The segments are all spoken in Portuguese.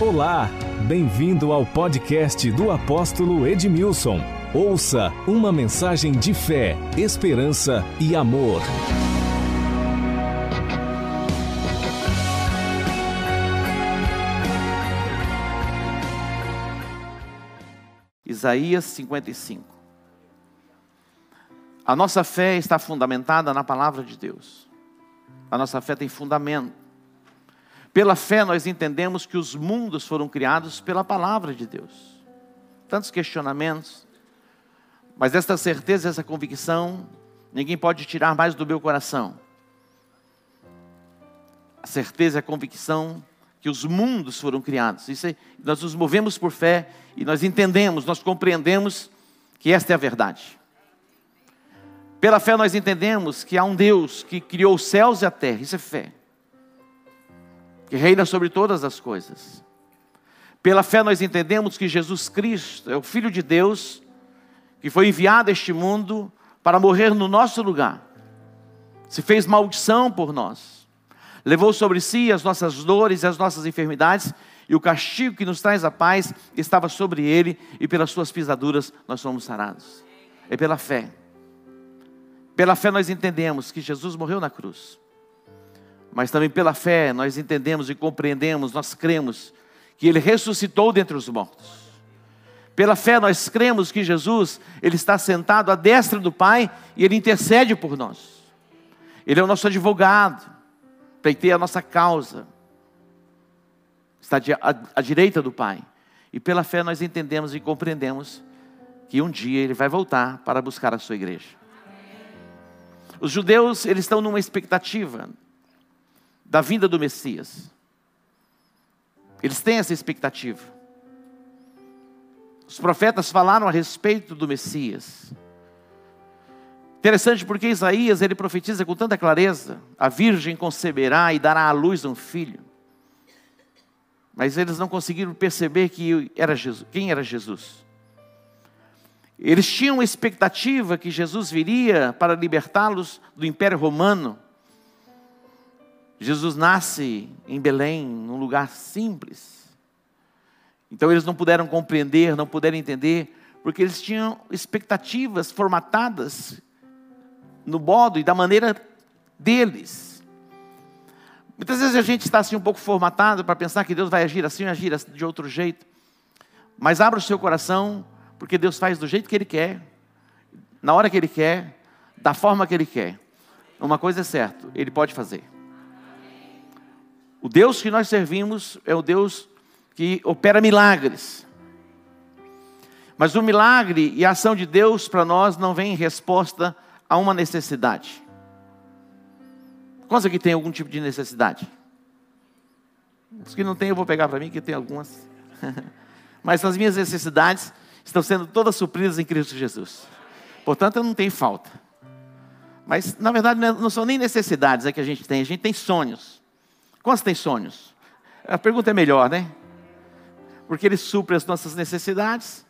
Olá, bem-vindo ao podcast do apóstolo Edmilson. Ouça uma mensagem de fé, esperança e amor. Isaías 55. A nossa fé está fundamentada na palavra de Deus. A nossa fé tem fundamento. Pela fé nós entendemos que os mundos foram criados pela palavra de Deus. Tantos questionamentos, mas esta certeza, essa convicção, ninguém pode tirar mais do meu coração. A certeza a convicção que os mundos foram criados. Isso é, nós nos movemos por fé e nós entendemos, nós compreendemos que esta é a verdade. Pela fé nós entendemos que há um Deus que criou os céus e a terra, isso é fé. Que reina sobre todas as coisas. Pela fé nós entendemos que Jesus Cristo é o Filho de Deus, que foi enviado a este mundo para morrer no nosso lugar. Se fez maldição por nós levou sobre si as nossas dores e as nossas enfermidades, e o castigo que nos traz a paz estava sobre ele, e pelas suas pisaduras nós somos sarados. É pela fé. Pela fé nós entendemos que Jesus morreu na cruz. Mas também pela fé nós entendemos e compreendemos, nós cremos que ele ressuscitou dentre os mortos. Pela fé nós cremos que Jesus, ele está sentado à destra do Pai e ele intercede por nós. Ele é o nosso advogado pleiteia a nossa causa, está à direita do Pai. E pela fé nós entendemos e compreendemos que um dia Ele vai voltar para buscar a sua igreja. Os judeus, eles estão numa expectativa da vinda do Messias. Eles têm essa expectativa. Os profetas falaram a respeito do Messias. Interessante porque Isaías ele profetiza com tanta clareza: a virgem conceberá e dará à luz um filho. Mas eles não conseguiram perceber que era Jesus, quem era Jesus. Eles tinham expectativa que Jesus viria para libertá-los do Império Romano. Jesus nasce em Belém, num lugar simples. Então eles não puderam compreender, não puderam entender, porque eles tinham expectativas formatadas no modo e da maneira deles. Muitas vezes a gente está assim um pouco formatado para pensar que Deus vai agir assim agir de outro jeito. Mas abra o seu coração, porque Deus faz do jeito que Ele quer, na hora que Ele quer, da forma que Ele quer. Uma coisa é certa, Ele pode fazer. O Deus que nós servimos é o Deus que opera milagres. Mas o milagre e a ação de Deus para nós não vem em resposta a uma necessidade. Quantos aqui tem algum tipo de necessidade? Os que não tem, eu vou pegar para mim, que tem algumas. Mas as minhas necessidades estão sendo todas supridas em Cristo Jesus. Portanto, eu não tenho falta. Mas, na verdade, não são nem necessidades é que a gente tem, a gente tem sonhos. Quantos tem sonhos? A pergunta é melhor, né? Porque Ele supre as nossas necessidades,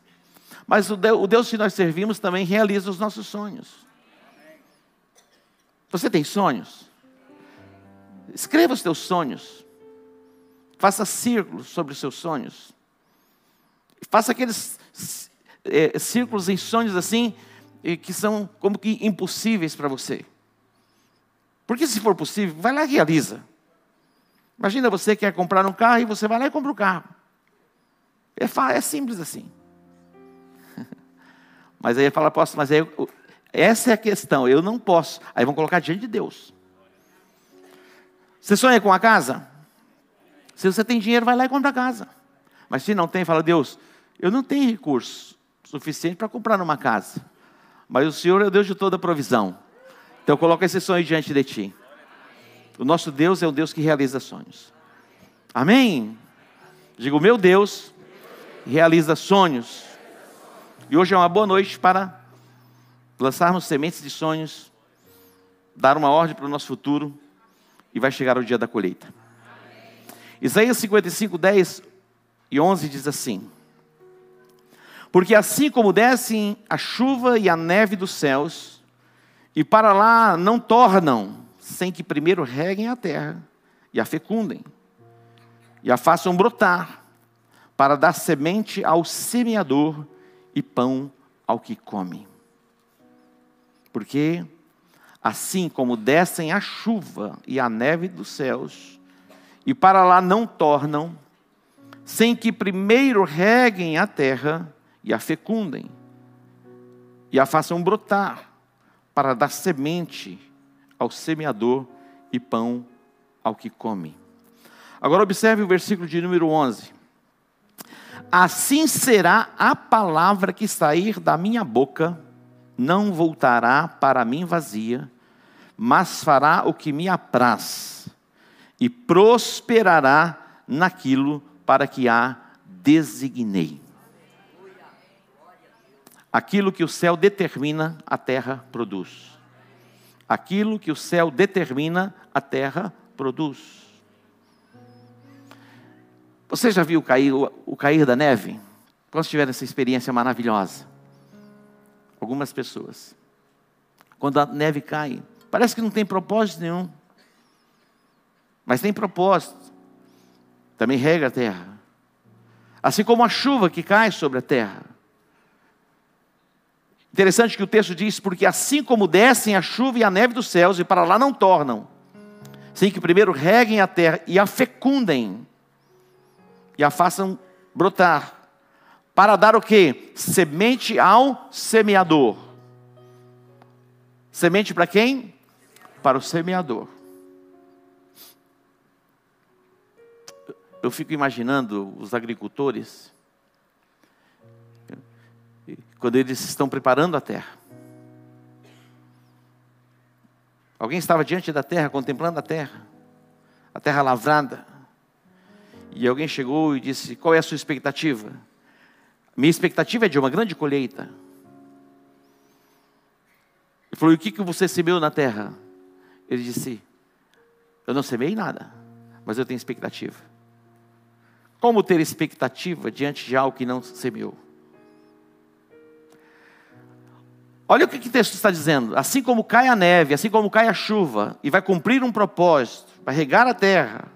mas o Deus que nós servimos também realiza os nossos sonhos. Você tem sonhos? Escreva os teus sonhos. Faça círculos sobre os seus sonhos. Faça aqueles é, círculos em sonhos assim, que são como que impossíveis para você. Porque se for possível, vai lá e realiza. Imagina você quer comprar um carro e você vai lá e compra o um carro. É, é simples assim. Mas aí ele fala, posso, mas aí essa é a questão, eu não posso. Aí vão colocar diante de Deus. Você sonha com a casa? Se você tem dinheiro, vai lá e compra a casa. Mas se não tem, fala, Deus, eu não tenho recurso suficiente para comprar uma casa. Mas o Senhor é o Deus de toda provisão. Então coloca esse sonho diante de ti. O nosso Deus é um Deus que realiza sonhos. Amém? Digo, meu Deus realiza sonhos. E hoje é uma boa noite para lançarmos sementes de sonhos, dar uma ordem para o nosso futuro e vai chegar o dia da colheita. Isaías 55, 10 e 11 diz assim: Porque assim como descem a chuva e a neve dos céus, e para lá não tornam, sem que primeiro reguem a terra e a fecundem, e a façam brotar, para dar semente ao semeador e pão ao que come. Porque assim como descem a chuva e a neve dos céus, e para lá não tornam, sem que primeiro reguem a terra e a fecundem, e a façam brotar, para dar semente ao semeador e pão ao que come. Agora observe o versículo de número 11. Assim será a palavra que sair da minha boca, não voltará para mim vazia, mas fará o que me apraz, e prosperará naquilo para que a designei. Aquilo que o céu determina, a terra produz. Aquilo que o céu determina, a terra produz. Você já viu cair, o cair da neve? Quantos tiveram essa experiência maravilhosa? Algumas pessoas. Quando a neve cai, Parece que não tem propósito nenhum. Mas tem propósito. Também rega a terra. Assim como a chuva que cai sobre a terra. Interessante que o texto diz: porque assim como descem a chuva e a neve dos céus, e para lá não tornam, sem que primeiro reguem a terra e a fecundem, e a façam brotar, para dar o que? Semente ao semeador. Semente para quem? para o semeador. Eu fico imaginando os agricultores, quando eles estão preparando a terra. Alguém estava diante da terra, contemplando a terra, a terra lavrada, e alguém chegou e disse: Qual é a sua expectativa? Minha expectativa é de uma grande colheita. Ele falou: E o que, que você semeou na terra? Ele disse: Eu não semei nada, mas eu tenho expectativa. Como ter expectativa diante de algo que não semeou? Olha o que, o texto está dizendo. Assim como cai a neve, assim como cai a chuva, e vai cumprir um propósito, vai regar a terra,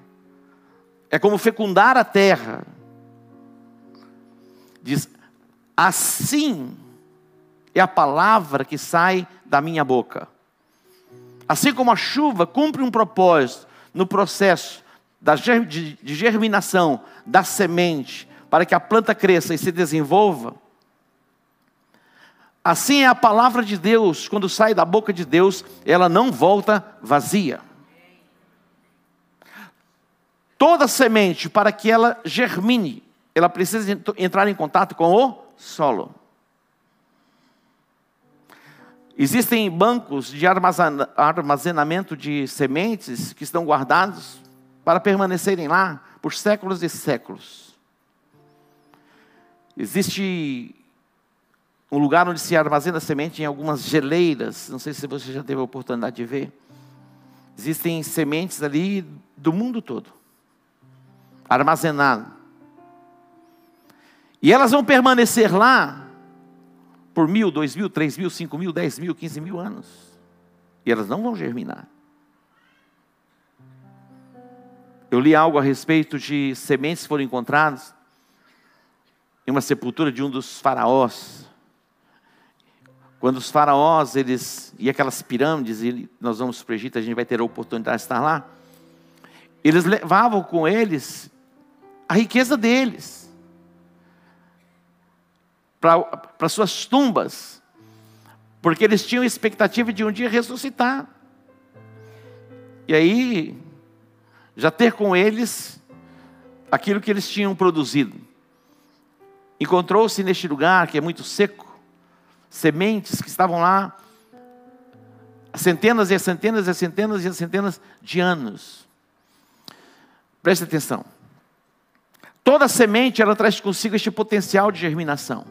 é como fecundar a terra. Diz: assim é a palavra que sai da minha boca. Assim como a chuva cumpre um propósito no processo de germinação da semente, para que a planta cresça e se desenvolva, assim é a palavra de Deus, quando sai da boca de Deus, ela não volta vazia. Toda semente, para que ela germine, ela precisa entrar em contato com o solo. Existem bancos de armazenamento de sementes que estão guardados para permanecerem lá por séculos e séculos. Existe um lugar onde se armazena semente em algumas geleiras, não sei se você já teve a oportunidade de ver. Existem sementes ali do mundo todo, armazenadas. E elas vão permanecer lá por mil, dois mil, três mil, cinco mil, dez mil, quinze mil anos. E elas não vão germinar. Eu li algo a respeito de sementes que foram encontradas em uma sepultura de um dos faraós. Quando os faraós, eles, e aquelas pirâmides, e nós vamos para o Egito, a gente vai ter a oportunidade de estar lá. Eles levavam com eles a riqueza deles para suas tumbas, porque eles tinham expectativa de um dia ressuscitar. E aí, já ter com eles aquilo que eles tinham produzido. Encontrou-se neste lugar que é muito seco, sementes que estavam lá centenas e centenas e centenas e centenas de anos. Preste atenção. Toda semente ela traz consigo este potencial de germinação.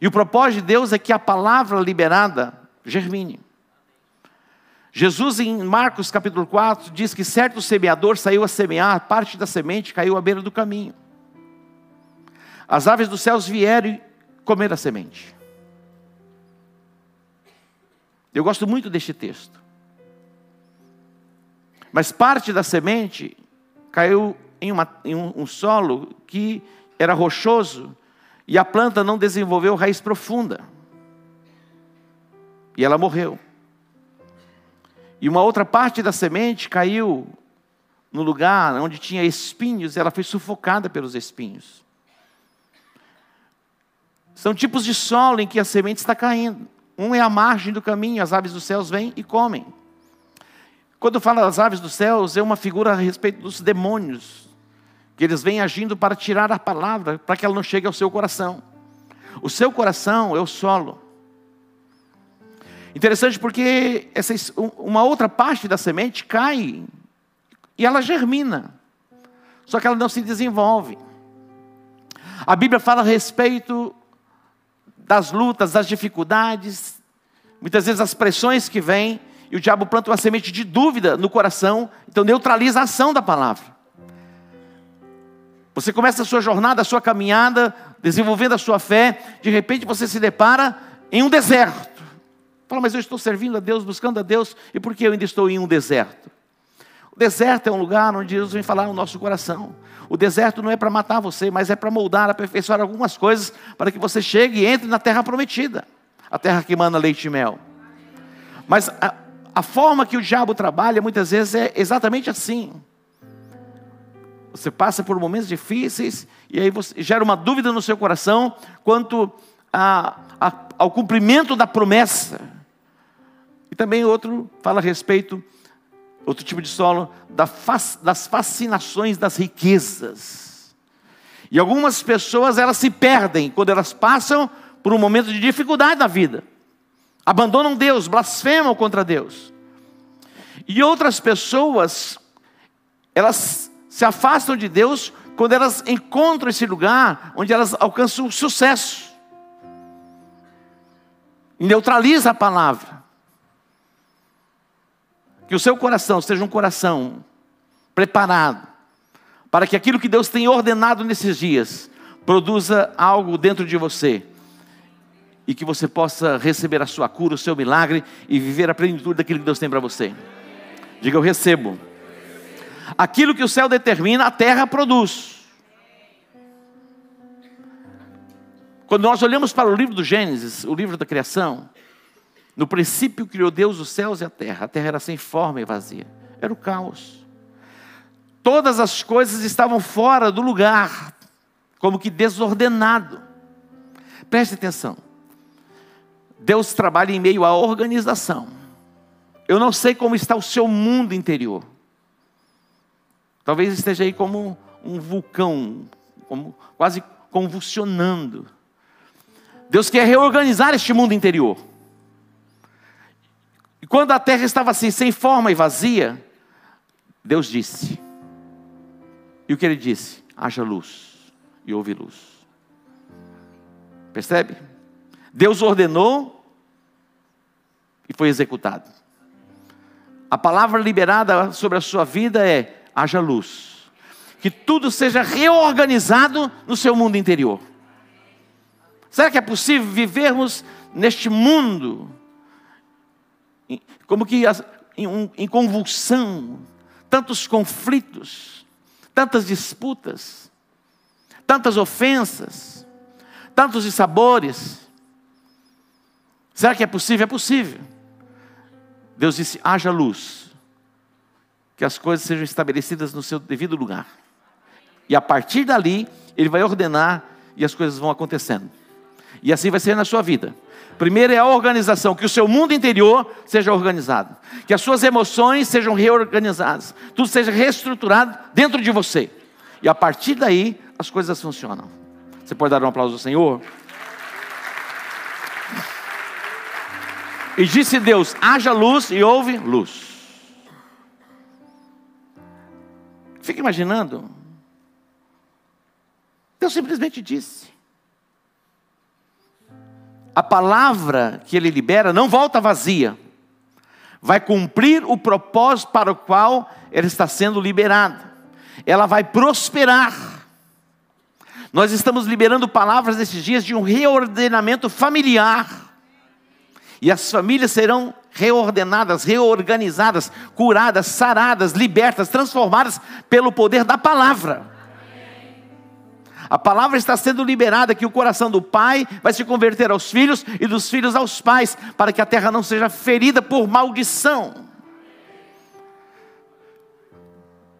E o propósito de Deus é que a palavra liberada germine. Jesus, em Marcos capítulo 4, diz que certo semeador saiu a semear, parte da semente caiu à beira do caminho. As aves dos céus vieram comeram a semente. Eu gosto muito deste texto. Mas parte da semente caiu em, uma, em um, um solo que era rochoso e a planta não desenvolveu raiz profunda. E ela morreu. E uma outra parte da semente caiu no lugar onde tinha espinhos, e ela foi sufocada pelos espinhos. São tipos de solo em que a semente está caindo. Um é a margem do caminho, as aves dos céus vêm e comem. Quando fala das aves dos céus, é uma figura a respeito dos demônios, que eles vêm agindo para tirar a palavra, para que ela não chegue ao seu coração. O seu coração é o solo. Interessante porque essa, uma outra parte da semente cai e ela germina, só que ela não se desenvolve. A Bíblia fala a respeito das lutas, das dificuldades, muitas vezes as pressões que vêm, e o diabo planta uma semente de dúvida no coração, então neutraliza a ação da palavra. Você começa a sua jornada, a sua caminhada, desenvolvendo a sua fé, de repente você se depara em um deserto. Fala, mas eu estou servindo a Deus, buscando a Deus, e por que eu ainda estou em um deserto? O deserto é um lugar onde Deus vem falar no nosso coração. O deserto não é para matar você, mas é para moldar, aperfeiçoar algumas coisas para que você chegue e entre na terra prometida a terra que manda leite e mel. Mas a, a forma que o diabo trabalha muitas vezes é exatamente assim. Você passa por momentos difíceis e aí você gera uma dúvida no seu coração quanto a, a, ao cumprimento da promessa. E também outro fala a respeito outro tipo de solo, das fascinações das riquezas. E algumas pessoas elas se perdem quando elas passam por um momento de dificuldade na vida. Abandonam Deus, blasfemam contra Deus. E outras pessoas elas se afastam de Deus quando elas encontram esse lugar onde elas alcançam o sucesso. Neutraliza a palavra. Que o seu coração seja um coração preparado para que aquilo que Deus tem ordenado nesses dias produza algo dentro de você e que você possa receber a sua cura, o seu milagre e viver a plenitude daquilo que Deus tem para você. Diga eu recebo. Aquilo que o céu determina, a terra produz. Quando nós olhamos para o livro do Gênesis, o livro da criação, no princípio criou Deus os céus e a terra. A terra era sem forma e vazia. Era o caos. Todas as coisas estavam fora do lugar, como que desordenado. Preste atenção. Deus trabalha em meio à organização. Eu não sei como está o seu mundo interior. Talvez esteja aí como um vulcão, como quase convulsionando. Deus quer reorganizar este mundo interior. E quando a terra estava assim, sem forma e vazia, Deus disse. E o que ele disse? Haja luz. E houve luz. Percebe? Deus ordenou e foi executado. A palavra liberada sobre a sua vida é: haja luz. Que tudo seja reorganizado no seu mundo interior. Será que é possível vivermos neste mundo como que em, convulsão, tantos conflitos, tantas disputas, tantas ofensas, tantos dissabores. Será que é possível? É possível. Deus disse: haja luz, que as coisas sejam estabelecidas no seu devido lugar. E a partir dali, Ele vai ordenar e as coisas vão acontecendo. E assim vai ser na sua vida. Primeiro é a organização, que o seu mundo interior seja organizado, que as suas emoções sejam reorganizadas, tudo seja reestruturado dentro de você. E a partir daí as coisas funcionam. Você pode dar um aplauso ao Senhor? E disse Deus: haja luz e houve luz. Fica imaginando. Deus simplesmente disse a palavra que ele libera não volta vazia, vai cumprir o propósito para o qual ela está sendo liberada, ela vai prosperar. Nós estamos liberando palavras nesses dias de um reordenamento familiar, e as famílias serão reordenadas, reorganizadas, curadas, saradas, libertas, transformadas pelo poder da palavra. A palavra está sendo liberada que o coração do pai vai se converter aos filhos e dos filhos aos pais, para que a terra não seja ferida por maldição.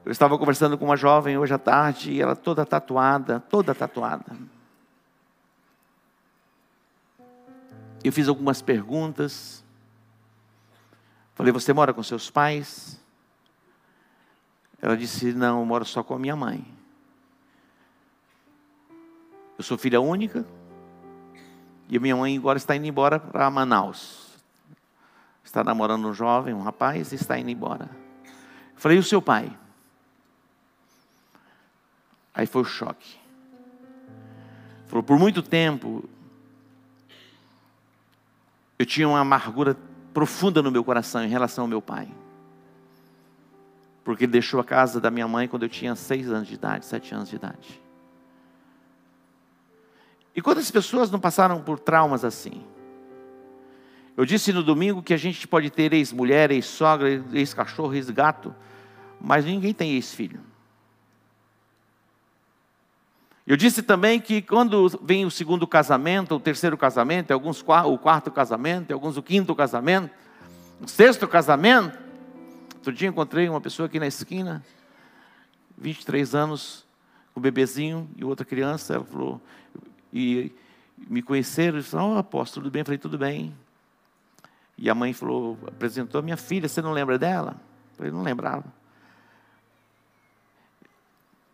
Eu estava conversando com uma jovem hoje à tarde e ela toda tatuada, toda tatuada. Eu fiz algumas perguntas. Falei, você mora com seus pais? Ela disse, não, eu moro só com a minha mãe. Eu sou filha única. E minha mãe agora está indo embora para Manaus. Está namorando um jovem, um rapaz, e está indo embora. Eu falei, e o seu pai? Aí foi o choque. Falou, por muito tempo, eu tinha uma amargura profunda no meu coração em relação ao meu pai. Porque ele deixou a casa da minha mãe quando eu tinha seis anos de idade, sete anos de idade. E quantas pessoas não passaram por traumas assim? Eu disse no domingo que a gente pode ter ex-mulher, ex-sogra, ex-cachorro, ex-gato, mas ninguém tem ex-filho. Eu disse também que quando vem o segundo casamento, o terceiro casamento, alguns o quarto casamento, alguns o quinto casamento, o sexto casamento. Outro dia encontrei uma pessoa aqui na esquina, 23 anos, com um bebezinho e outra criança. Ela falou, e me conheceram, e disse, oh, apóstolo, tudo bem? Eu falei, tudo bem. E a mãe falou, apresentou a minha filha, você não lembra dela? Eu falei, não lembrava.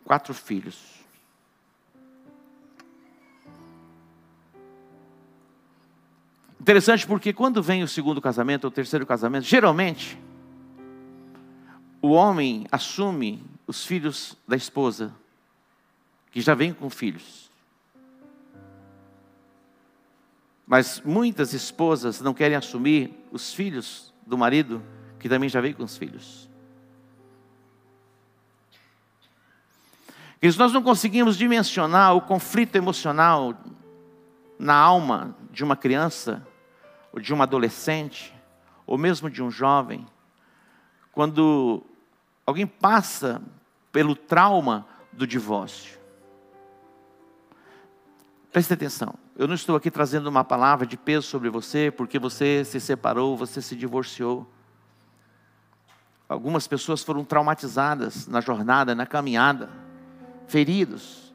Quatro filhos. Interessante porque quando vem o segundo casamento ou o terceiro casamento, geralmente o homem assume os filhos da esposa, que já vem com filhos. Mas muitas esposas não querem assumir os filhos do marido, que também já vem com os filhos. Nós não conseguimos dimensionar o conflito emocional na alma de uma criança ou de uma adolescente, ou mesmo de um jovem, quando alguém passa pelo trauma do divórcio. Preste atenção, eu não estou aqui trazendo uma palavra de peso sobre você, porque você se separou, você se divorciou. Algumas pessoas foram traumatizadas na jornada, na caminhada, feridos.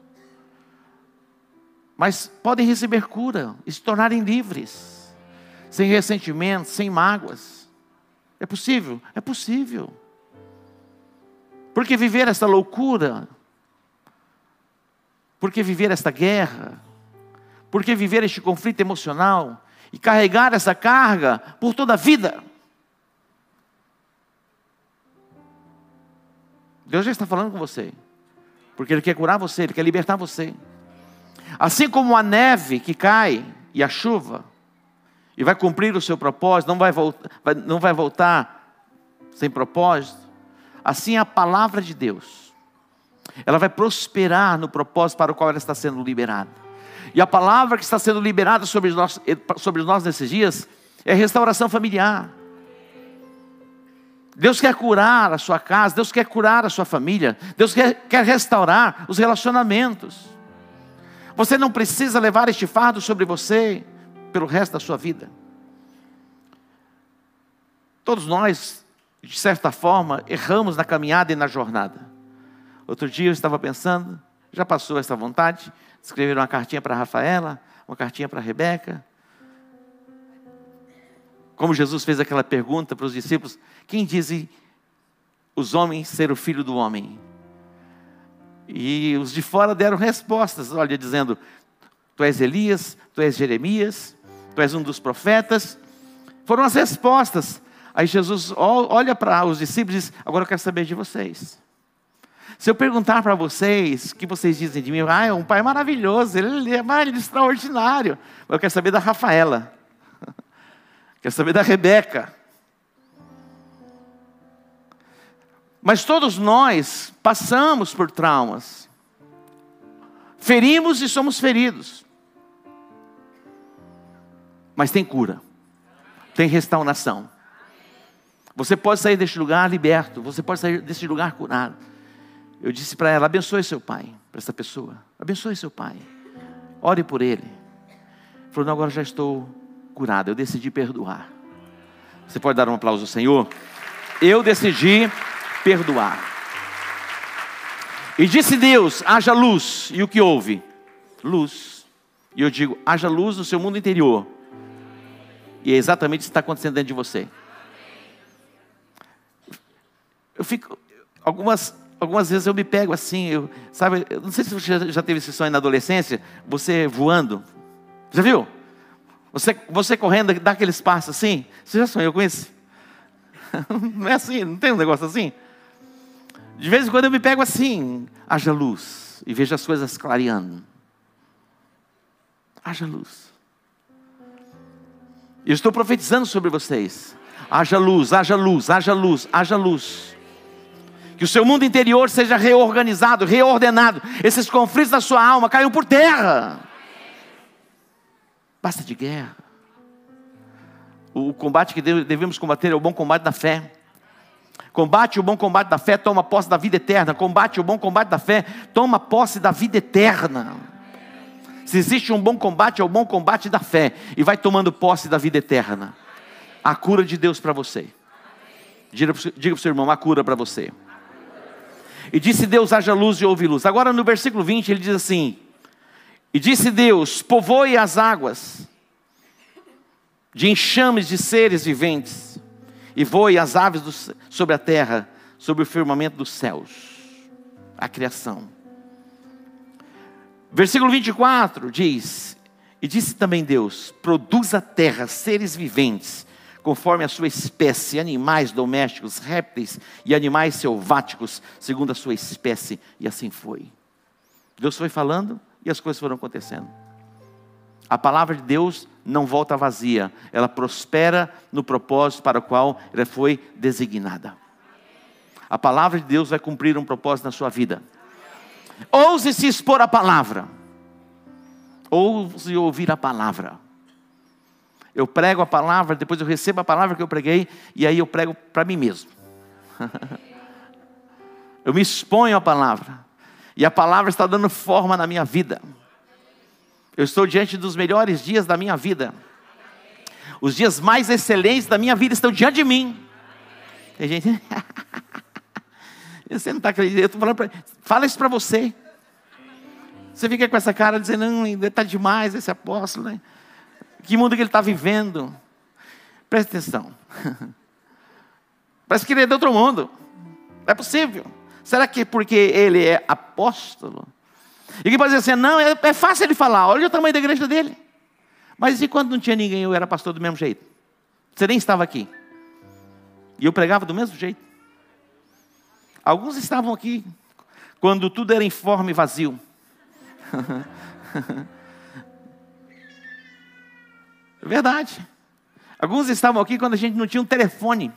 Mas podem receber cura e se tornarem livres sem ressentimento, sem mágoas. É possível? É possível. Porque viver esta loucura? Porque viver esta guerra? Porque viver este conflito emocional e carregar essa carga por toda a vida? Deus já está falando com você, porque Ele quer curar você, Ele quer libertar você. Assim como a neve que cai e a chuva, e vai cumprir o seu propósito, não vai, voltar, não vai voltar sem propósito. Assim a palavra de Deus. Ela vai prosperar no propósito para o qual ela está sendo liberada. E a palavra que está sendo liberada sobre nós, sobre nós nesses dias é restauração familiar. Deus quer curar a sua casa, Deus quer curar a sua família, Deus quer, quer restaurar os relacionamentos. Você não precisa levar este fardo sobre você pelo resto da sua vida. Todos nós, de certa forma, erramos na caminhada e na jornada. Outro dia eu estava pensando, já passou essa vontade, de escrever uma cartinha para Rafaela, uma cartinha para Rebeca. Como Jesus fez aquela pergunta para os discípulos: quem dizem os homens ser o filho do homem? E os de fora deram respostas, olha, dizendo: Tu és Elias, tu és Jeremias, tu és um dos profetas. Foram as respostas. Aí Jesus olha para os discípulos e diz: Agora eu quero saber de vocês. Se eu perguntar para vocês o que vocês dizem de mim, ah, é um pai maravilhoso, ele é, é extraordinário. Eu quero saber da Rafaela, quero saber da Rebeca. Mas todos nós passamos por traumas, ferimos e somos feridos. Mas tem cura, tem restauração. Você pode sair deste lugar liberto, você pode sair deste lugar curado. Eu disse para ela: abençoe seu pai, para essa pessoa. Abençoe seu pai. Ore por ele. Falou: não, agora já estou curado. Eu decidi perdoar. Você pode dar um aplauso ao Senhor? Eu decidi perdoar. E disse Deus: haja luz. E o que houve? Luz. E eu digo: haja luz no seu mundo interior. E é exatamente isso que está acontecendo dentro de você. Eu fico. Algumas, algumas vezes eu me pego assim, eu, sabe? Eu não sei se você já teve esse sonho na adolescência, você voando. Já viu? Você, você correndo, dá aquele espaço assim. Você já sonhou com isso? Não é assim, não tem um negócio assim? De vez em quando eu me pego assim, haja luz, e vejo as coisas clareando. Haja luz. Eu estou profetizando sobre vocês. Haja luz, haja luz, haja luz, haja luz. Que o seu mundo interior seja reorganizado, reordenado. Esses conflitos da sua alma caiam por terra. Basta de guerra. O combate que devemos combater é o bom combate da fé. Combate o bom combate da fé, toma posse da vida eterna. Combate o bom combate da fé, toma posse da vida eterna. Se existe um bom combate, é o bom combate da fé. E vai tomando posse da vida eterna. A cura de Deus para você. Diga para o seu irmão, a cura para você. E disse Deus: haja luz e houve luz. Agora no versículo 20 ele diz assim: E disse Deus: povoe as águas de enxames de seres viventes, e voe as aves do, sobre a terra, sobre o firmamento dos céus. A criação. Versículo 24 diz: E disse também Deus: Produz a terra seres viventes, conforme a sua espécie, animais domésticos, répteis e animais selváticos, segundo a sua espécie, e assim foi. Deus foi falando e as coisas foram acontecendo. A palavra de Deus não volta vazia, ela prospera no propósito para o qual ela foi designada. A palavra de Deus vai cumprir um propósito na sua vida. Ouse se expor à palavra, ouse ouvir a palavra. Eu prego a palavra, depois eu recebo a palavra que eu preguei, e aí eu prego para mim mesmo. eu me exponho à palavra, e a palavra está dando forma na minha vida. Eu estou diante dos melhores dias da minha vida. Os dias mais excelentes da minha vida estão diante de mim. Tem gente. você não está acreditando. Eu estou falando. Fala isso para você. Você fica com essa cara dizendo, não, está demais esse apóstolo, né? Que mundo que ele está vivendo? Preste atenção. Parece que ele é de outro mundo. Não é possível. Será que porque ele é apóstolo? E que pode dizer assim, não, é, é fácil ele falar, olha o tamanho da igreja dele. Mas e quando não tinha ninguém, eu era pastor do mesmo jeito? Você nem estava aqui. E eu pregava do mesmo jeito. Alguns estavam aqui quando tudo era informe e vazio. É verdade. Alguns estavam aqui quando a gente não tinha um telefone.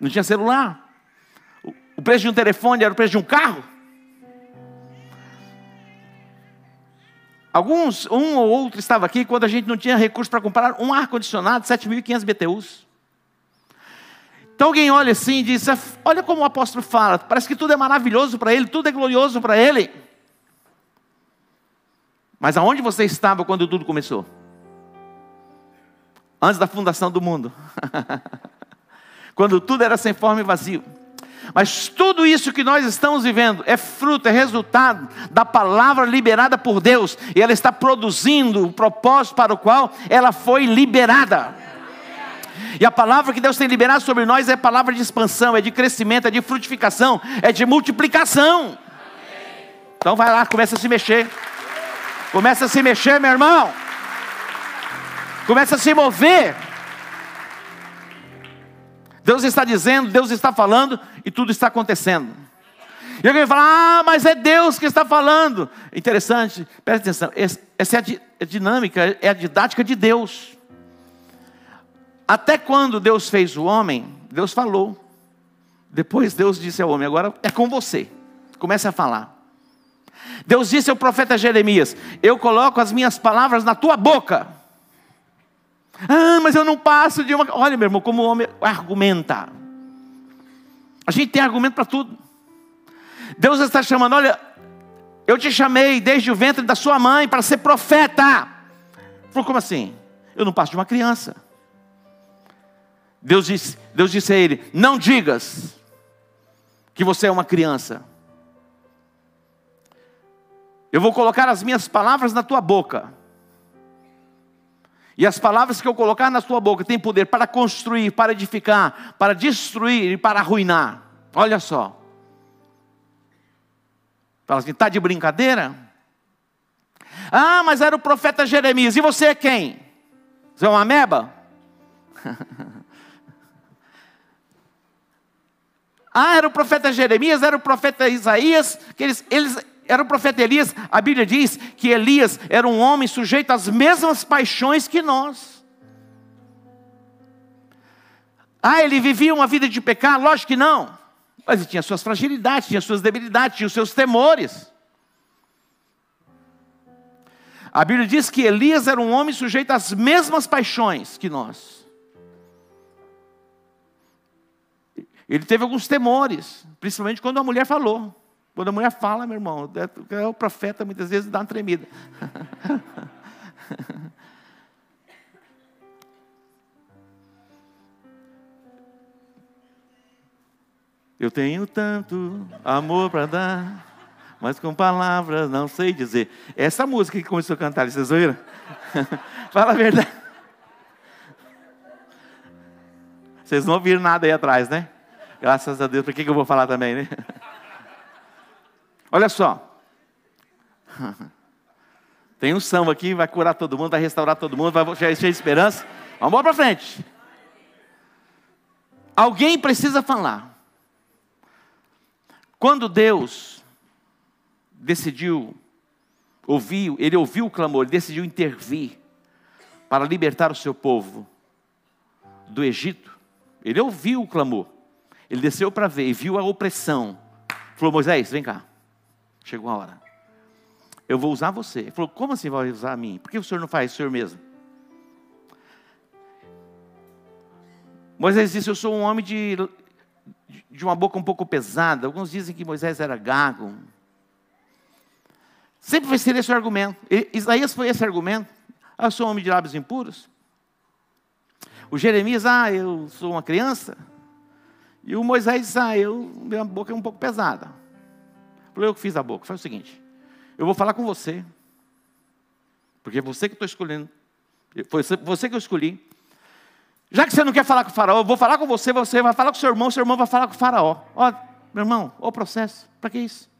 Não tinha celular. O preço de um telefone era o preço de um carro. Alguns, um ou outro estava aqui quando a gente não tinha recurso para comprar um ar-condicionado, 7.500 BTUs. Então alguém olha assim e diz: Olha como o apóstolo fala, parece que tudo é maravilhoso para ele, tudo é glorioso para ele. Mas aonde você estava quando tudo começou? Antes da fundação do mundo. quando tudo era sem forma e vazio. Mas tudo isso que nós estamos vivendo é fruto, é resultado da palavra liberada por Deus, e ela está produzindo o propósito para o qual ela foi liberada. E a palavra que Deus tem liberado sobre nós é palavra de expansão, é de crescimento, é de frutificação, é de multiplicação. Então vai lá, começa a se mexer. Começa a se mexer, meu irmão. Começa a se mover. Deus está dizendo, Deus está falando e tudo está acontecendo. E alguém fala, ah, mas é Deus que está falando. Interessante, preste atenção, essa é a dinâmica, é a didática de Deus. Até quando Deus fez o homem, Deus falou. Depois Deus disse ao homem, agora é com você. Comece a falar. Deus disse ao profeta Jeremias: Eu coloco as minhas palavras na tua boca. Ah, mas eu não passo de uma. Olha, meu irmão, como o homem argumenta. A gente tem argumento para tudo. Deus está chamando, olha, eu te chamei desde o ventre da sua mãe para ser profeta. Falou, como assim? Eu não passo de uma criança. Deus disse, Deus disse a ele: Não digas que você é uma criança. Eu vou colocar as minhas palavras na tua boca. E as palavras que eu colocar na tua boca têm poder para construir, para edificar, para destruir e para arruinar. Olha só. Fala assim, está de brincadeira? Ah, mas era o profeta Jeremias. E você é quem? Você é uma ameba? ah, era o profeta Jeremias, era o profeta Isaías, que eles, eles era o profeta Elias. A Bíblia diz que Elias era um homem sujeito às mesmas paixões que nós. Ah, ele vivia uma vida de pecado? Lógico que não. Mas ele tinha suas fragilidades, tinha suas debilidades, tinha os seus temores. A Bíblia diz que Elias era um homem sujeito às mesmas paixões que nós. Ele teve alguns temores, principalmente quando a mulher falou. Quando a mulher fala, meu irmão, é, o profeta muitas vezes dá uma tremida. Eu tenho tanto amor para dar, mas com palavras não sei dizer. Essa música que começou a cantar, vocês ouviram? Fala a verdade. Vocês não ouviram nada aí atrás, né? Graças a Deus, por que, que eu vou falar também, né? Olha só. Tem um samba aqui, vai curar todo mundo, vai restaurar todo mundo, vai cheio de esperança. Vamos para frente. Alguém precisa falar. Quando Deus decidiu ouvir, ele ouviu o clamor, ele decidiu intervir para libertar o seu povo do Egito. Ele ouviu o clamor. Ele desceu para ver e viu a opressão. Falou: Moisés, vem cá. Chegou a hora. Eu vou usar você. Ele falou: Como assim vai usar a mim? Por que o senhor não faz o senhor mesmo? Moisés disse: Eu sou um homem de de uma boca um pouco pesada. Alguns dizem que Moisés era gago. Sempre vai ser esse o argumento. Isaías foi esse argumento. Ah, eu sou um homem de lábios impuros. O Jeremias, ah, eu sou uma criança. E o Moisés, ah, eu, minha boca é um pouco pesada. Falei, eu que fiz a boca. Faz o seguinte, eu vou falar com você. Porque é você que estou escolhendo. Foi você que eu escolhi. Já que você não quer falar com o faraó, eu vou falar com você, você vai falar com o seu irmão, seu irmão vai falar com o faraó. Ó, meu irmão, o processo. Para que isso?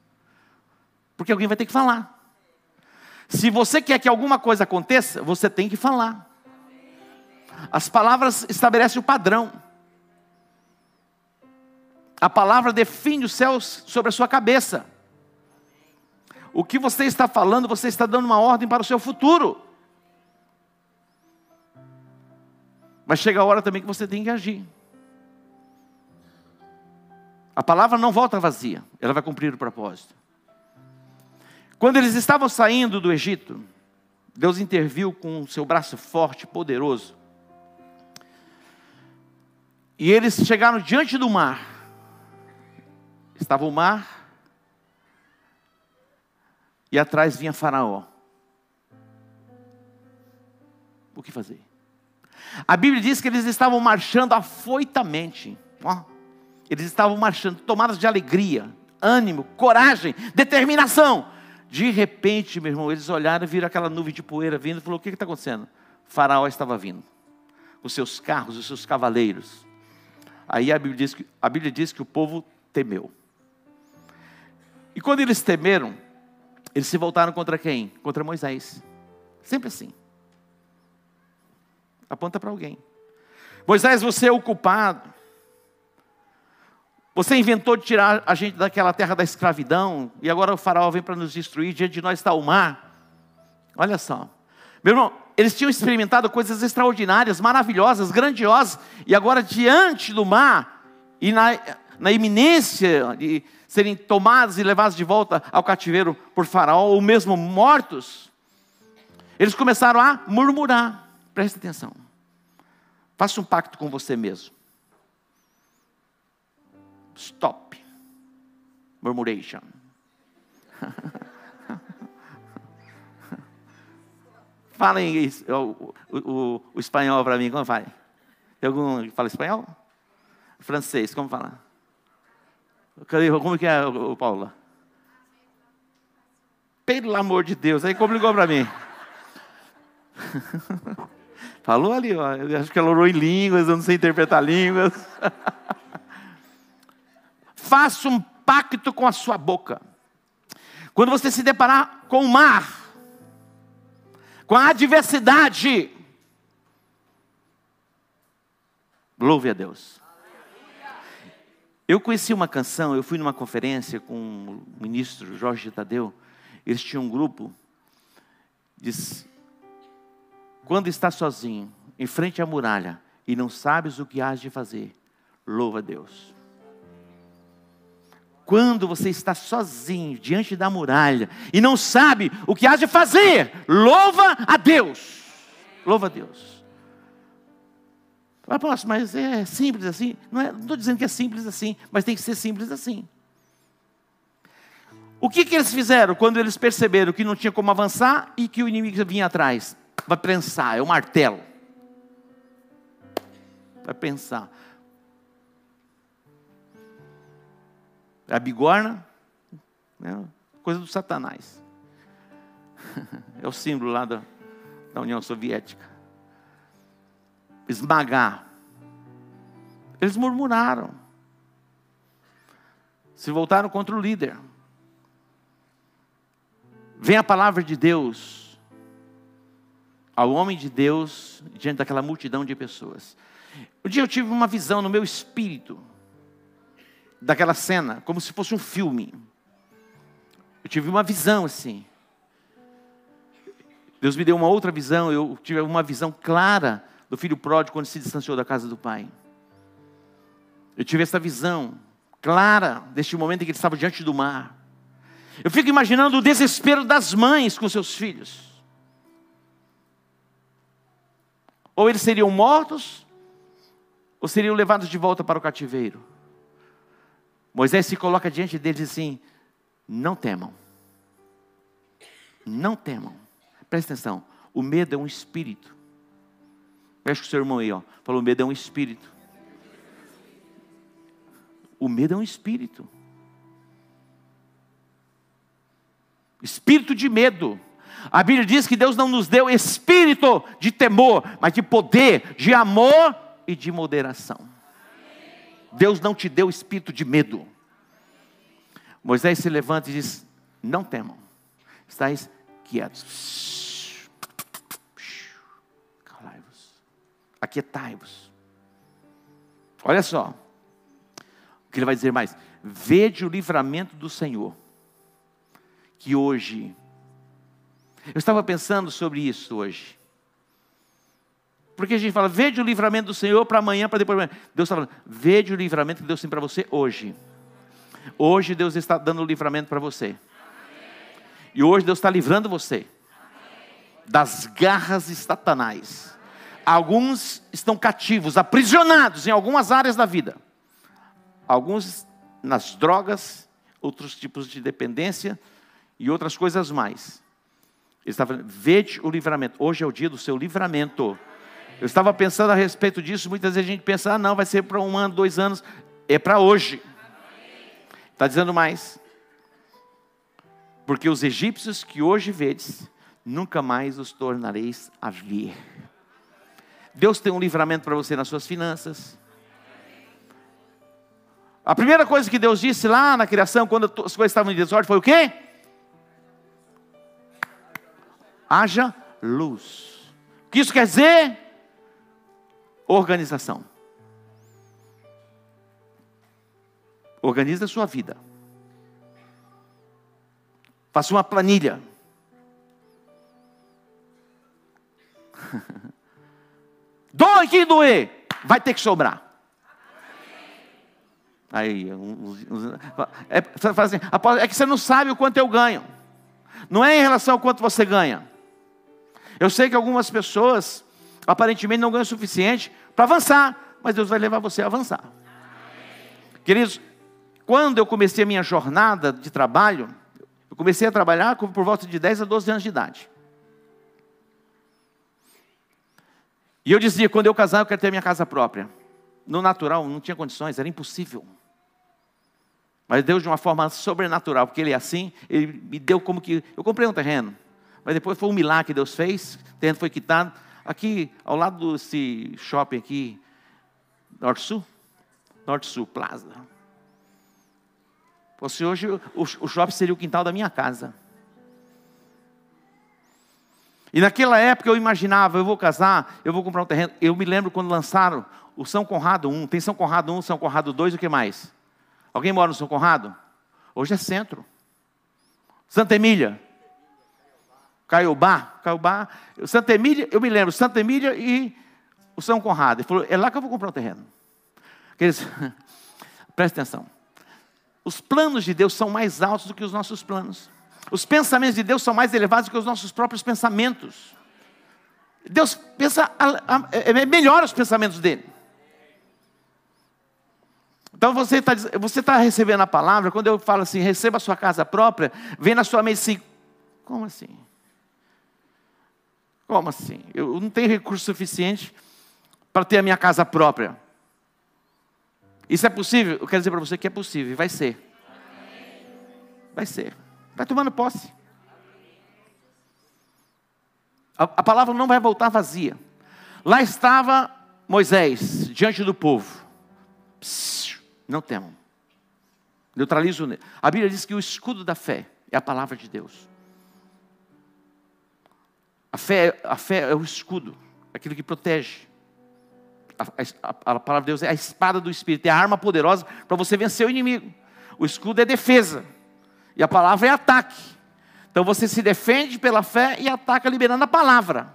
Porque alguém vai ter que falar. Se você quer que alguma coisa aconteça, você tem que falar. As palavras estabelecem o padrão. A palavra define os céus sobre a sua cabeça. O que você está falando, você está dando uma ordem para o seu futuro. Mas chega a hora também que você tem que agir. A palavra não volta vazia, ela vai cumprir o propósito. Quando eles estavam saindo do Egito, Deus interviu com o seu braço forte, poderoso. E eles chegaram diante do mar. Estava o mar, e atrás vinha Faraó. O que fazer? A Bíblia diz que eles estavam marchando afoitamente. Ó, eles estavam marchando, tomados de alegria, ânimo, coragem, determinação. De repente, meu irmão, eles olharam e viram aquela nuvem de poeira vindo e falou: O que está acontecendo? Faraó estava vindo, os seus carros, os seus cavaleiros. Aí a Bíblia diz que, a Bíblia diz que o povo temeu. E quando eles temeram, eles se voltaram contra quem? Contra Moisés. Sempre assim. Aponta para alguém. Moisés, você é o culpado. Você inventou de tirar a gente daquela terra da escravidão, e agora o faraó vem para nos destruir, diante de nós está o mar. Olha só. Meu irmão, eles tinham experimentado coisas extraordinárias, maravilhosas, grandiosas, e agora diante do mar, e na, na iminência de serem tomados e levados de volta ao cativeiro por faraó, ou mesmo mortos, eles começaram a murmurar. Preste atenção. Faça um pacto com você mesmo. Stop. Murmuration. Fala em o, o, o espanhol para mim, como vai? Tem algum que fala espanhol? Francês, como fala? Como que é, Paula? Pelo amor de Deus, aí complicou para mim. Falou ali, ó. Eu acho que ela orou em línguas, eu não sei interpretar línguas. Faça um pacto com a sua boca. Quando você se deparar com o mar, com a adversidade, louve a Deus. Eu conheci uma canção, eu fui numa conferência com o ministro Jorge Tadeu, eles tinham um grupo, diz, quando está sozinho, em frente à muralha, e não sabes o que has de fazer, louva a Deus. Quando você está sozinho diante da muralha e não sabe o que has de fazer, louva a Deus. Louva a Deus. Apóstolo, mas é simples assim? Não é, estou dizendo que é simples assim, mas tem que ser simples assim. O que, que eles fizeram quando eles perceberam que não tinha como avançar e que o inimigo vinha atrás? Vai pensar, é o martelo. Vai pensar. A bigorna, né? coisa do Satanás. É o símbolo lá da, da União Soviética. Esmagar. Eles murmuraram. Se voltaram contra o líder. Vem a palavra de Deus ao homem de Deus diante daquela multidão de pessoas. Um dia eu tive uma visão no meu espírito daquela cena, como se fosse um filme. Eu tive uma visão assim. Deus me deu uma outra visão, eu tive uma visão clara do filho pródigo quando se distanciou da casa do pai. Eu tive essa visão clara deste momento em que ele estava diante do mar. Eu fico imaginando o desespero das mães com seus filhos. Ou eles seriam mortos, ou seriam levados de volta para o cativeiro. Moisés se coloca diante deles assim: não temam. Não temam. Presta atenção. O medo é um espírito. Fecha o seu irmão aí, ó. Falou: o medo é um espírito. O medo é um espírito. Espírito de medo. A Bíblia diz que Deus não nos deu espírito de temor, mas de poder, de amor e de moderação. Deus não te deu espírito de medo. Moisés se levanta e diz: Não temam, estáis quietos. Aquietai-vos. Olha só, o que ele vai dizer mais: Vede o livramento do Senhor, que hoje eu estava pensando sobre isso hoje. Porque a gente fala, vede o livramento do Senhor para amanhã, para depois. Deus está falando, vede o livramento que Deus tem para você hoje. Hoje Deus está dando o livramento para você. E hoje Deus está livrando você das garras de Satanás. Alguns estão cativos, aprisionados em algumas áreas da vida. Alguns nas drogas, outros tipos de dependência e outras coisas mais. Ele estava falando, vede o livramento. Hoje é o dia do seu livramento. Eu estava pensando a respeito disso. Muitas vezes a gente pensa, ah, não, vai ser para um ano, dois anos. É para hoje. Está dizendo mais. Porque os egípcios que hoje vedes, nunca mais os tornareis a ver. Deus tem um livramento para você nas suas finanças. A primeira coisa que Deus disse lá na criação, quando as coisas estavam em desordem, foi o quê? haja luz. O que isso quer dizer? Organização. Organize a sua vida. Faça uma planilha. Doe que doer, vai ter que sobrar. Aí, é, assim, é que você não sabe o quanto eu ganho. Não é em relação ao quanto você ganha. Eu sei que algumas pessoas aparentemente não ganham o suficiente para avançar, mas Deus vai levar você a avançar. Queridos, quando eu comecei a minha jornada de trabalho, eu comecei a trabalhar por volta de 10 a 12 anos de idade. E eu dizia, quando eu casar, eu quero ter minha casa própria. No natural, não tinha condições, era impossível. Mas Deus, de uma forma sobrenatural, porque Ele é assim, Ele me deu como que. Eu comprei um terreno, mas depois foi um milagre que Deus fez, o terreno foi quitado. Aqui, ao lado desse shopping aqui, Norte-Sul? Norte-Sul, Plaza. Se hoje o, o shopping seria o quintal da minha casa. E naquela época eu imaginava, eu vou casar, eu vou comprar um terreno. Eu me lembro quando lançaram o São Conrado 1. Tem São Conrado 1, São Conrado 2, o que mais? Alguém mora no São Conrado? Hoje é centro. Santa Emília. Caiobá. Caiobá. Santa Emília, eu me lembro, Santa Emília e o São Conrado. Ele falou, é lá que eu vou comprar um terreno. Aqueles, presta atenção. Os planos de Deus são mais altos do que os nossos planos. Os pensamentos de Deus são mais elevados do que os nossos próprios pensamentos. Deus pensa, é melhor os pensamentos dele. Então você está você tá recebendo a palavra, quando eu falo assim, receba a sua casa própria, vem na sua mente assim, como assim? Como assim? Eu não tenho recurso suficiente para ter a minha casa própria. Isso é possível? Eu quero dizer para você que é possível, vai ser. Vai ser. Vai tomando posse. A, a palavra não vai voltar vazia. Lá estava Moisés, diante do povo. Psss, não temam. Neutralizo. A Bíblia diz que o escudo da fé é a palavra de Deus. A fé, a fé é o escudo, aquilo que protege. A, a, a, palavra de Deus é a espada do Espírito, é a arma poderosa para você vencer o inimigo. O escudo é defesa, e a palavra é ataque. Então você se defende pela fé e ataca liberando a palavra.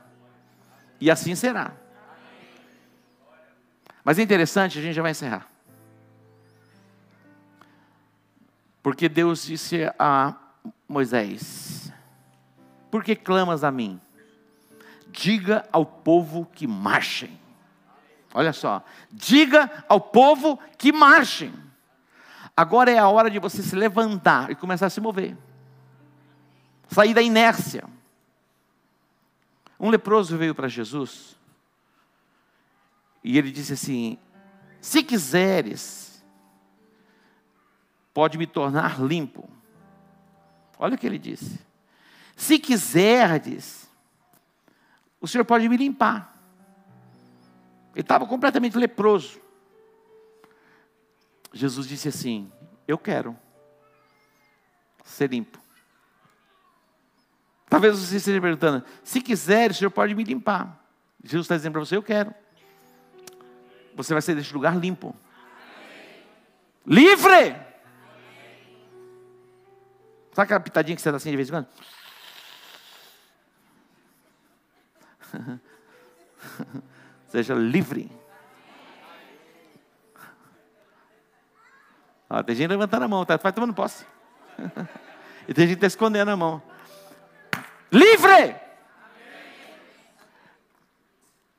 E assim será. Mas é interessante, a gente já vai encerrar. Porque Deus disse a Moisés: Por que clamas a mim? Diga ao povo que marchem. Olha só, diga ao povo que marchem. Agora é a hora de você se levantar e começar a se mover. Sair da inércia. Um leproso veio para Jesus e ele disse assim: Se quiseres, pode me tornar limpo. Olha o que ele disse. Se quiserdes, o Senhor pode me limpar. Ele estava completamente leproso. Jesus disse assim: Eu quero ser limpo. Talvez você esteja perguntando: se quiser, o Senhor pode me limpar. Jesus está dizendo para você: Eu quero. Você vai sair deste lugar limpo. Livre! Sabe aquela pitadinha que você dá assim de vez em quando? Seja livre. Ó, tem gente levantando a mão, tá? Vai tomando posse. e tem gente tá escondendo a mão. Livre!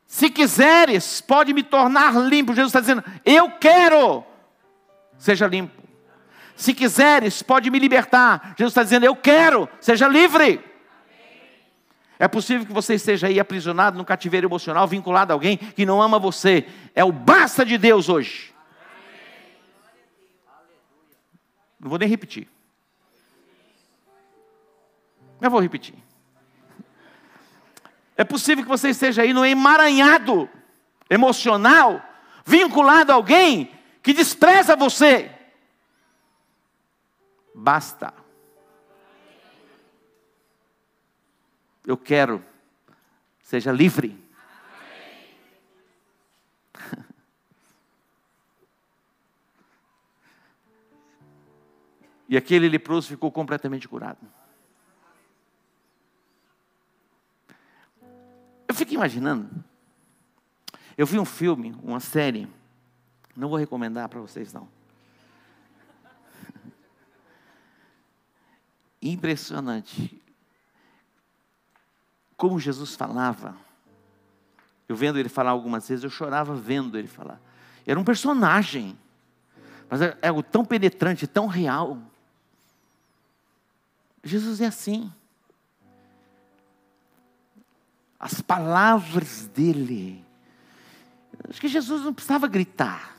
Se quiseres, pode me tornar limpo. Jesus está dizendo: Eu quero. Seja limpo. Se quiseres, pode me libertar. Jesus está dizendo: Eu quero. Seja livre. É possível que você esteja aí aprisionado no cativeiro emocional, vinculado a alguém que não ama você. É o basta de Deus hoje. Não vou nem repetir. Eu vou repetir. É possível que você esteja aí no emaranhado emocional, vinculado a alguém que despreza você. Basta. Eu quero, seja livre. E aquele leproso ficou completamente curado. Eu fico imaginando. Eu vi um filme, uma série. Não vou recomendar para vocês, não. Impressionante. Como Jesus falava. Eu vendo ele falar algumas vezes, eu chorava vendo ele falar. Era um personagem. Mas é, é algo tão penetrante, tão real. Jesus é assim. As palavras dele. Acho que Jesus não precisava gritar.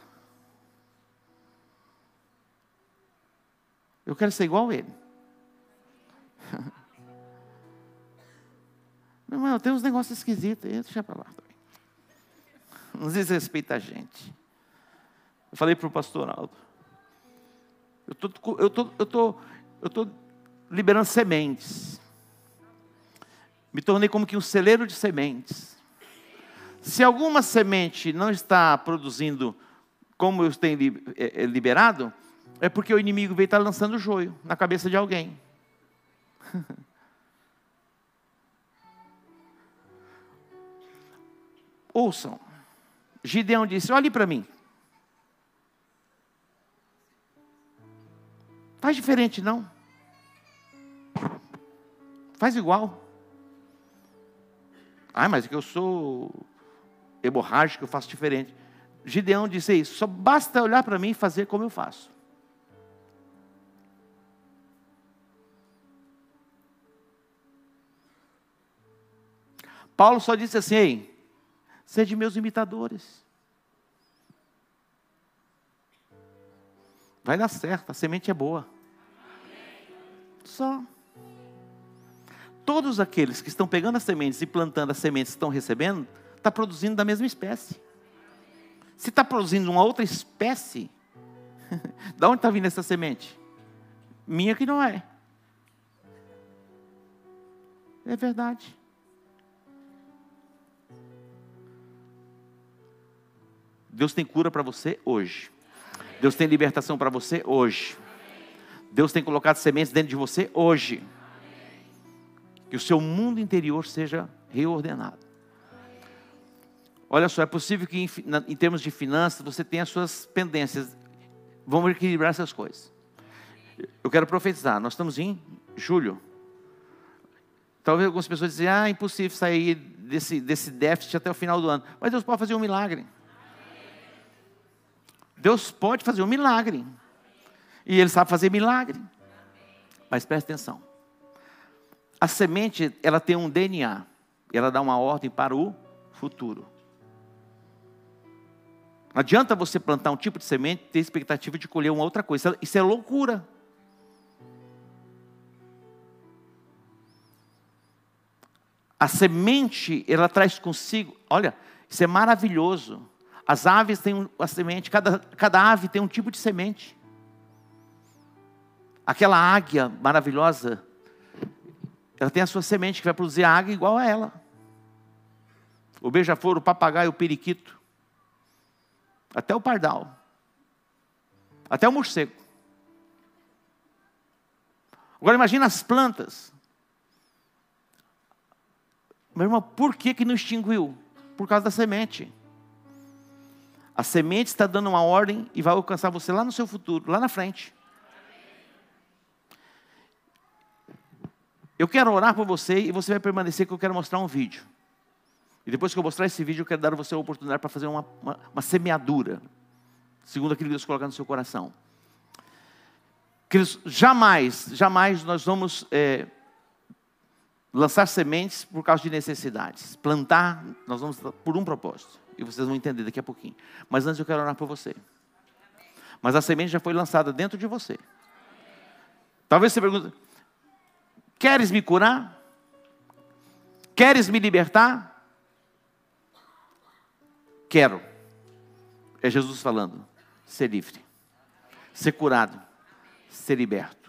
Eu quero ser igual a ele. Meu irmão, tem uns negócios esquisitos deixa para lá também. Não desrespeita a gente. Eu falei para o pastor Aldo. Eu tô, eu tô, eu tô, eu tô liberando sementes. Me tornei como que um celeiro de sementes. Se alguma semente não está produzindo como eu tenho é, é, liberado, é porque o inimigo veio estar lançando joio na cabeça de alguém. Ouçam. Gideão disse: Olhe para mim. Faz diferente, não. Faz igual. Ah, mas é que eu sou hemorrágico, eu faço diferente. Gideão disse isso: só basta olhar para mim e fazer como eu faço. Paulo só disse assim: sede meus imitadores. Vai dar certo, a semente é boa. Só. Todos aqueles que estão pegando as sementes e plantando as sementes que estão recebendo, está produzindo da mesma espécie. Se está produzindo uma outra espécie, da onde está vindo essa semente? Minha que não é. É verdade. Deus tem cura para você hoje. Deus tem libertação para você hoje. Deus tem colocado sementes dentro de você hoje. Que o seu mundo interior seja reordenado. Olha só, é possível que em, em termos de finanças você tenha as suas pendências. Vamos equilibrar essas coisas. Eu quero profetizar. Nós estamos em julho. Talvez algumas pessoas dizem, ah, é impossível sair desse, desse déficit até o final do ano. Mas Deus pode fazer um milagre. Deus pode fazer um milagre. E Ele sabe fazer milagre. Mas preste atenção. A semente, ela tem um DNA. Ela dá uma ordem para o futuro. Não adianta você plantar um tipo de semente e ter expectativa de colher uma outra coisa. Isso é loucura. A semente, ela traz consigo, olha, isso é maravilhoso. As aves têm a semente, cada, cada ave tem um tipo de semente. Aquela águia maravilhosa, ela tem a sua semente que vai produzir a águia igual a ela. O beija-flor, o papagaio, o periquito, até o pardal, até o morcego. Agora imagina as plantas. Meu irmão, por que, que não extinguiu? Por causa da semente. A semente está dando uma ordem e vai alcançar você lá no seu futuro, lá na frente. Eu quero orar por você e você vai permanecer que eu quero mostrar um vídeo. E depois que eu mostrar esse vídeo, eu quero dar a você a oportunidade para fazer uma, uma, uma semeadura, segundo aquilo que Deus coloca no seu coração. Queridos, jamais, jamais nós vamos é, lançar sementes por causa de necessidades. Plantar, nós vamos por um propósito. E vocês vão entender daqui a pouquinho. Mas antes eu quero orar por você. Mas a semente já foi lançada dentro de você. Talvez você pergunte: Queres me curar? Queres me libertar? Quero. É Jesus falando. Ser livre. Ser curado. Ser liberto.